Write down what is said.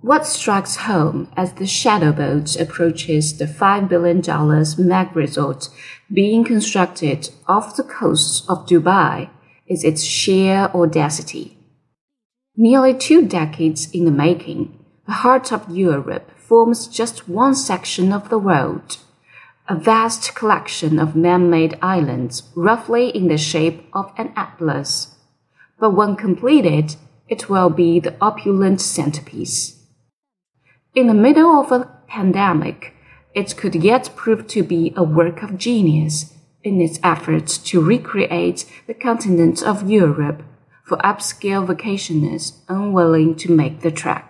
What strikes home as the shadow boat approaches the $5 billion mag resort being constructed off the coast of Dubai is its sheer audacity. Nearly two decades in the making, the heart of Europe forms just one section of the world, a vast collection of man-made islands roughly in the shape of an atlas. But when completed, it will be the opulent centerpiece. In the middle of a pandemic, it could yet prove to be a work of genius in its efforts to recreate the continent of Europe for upscale vacationers unwilling to make the trek.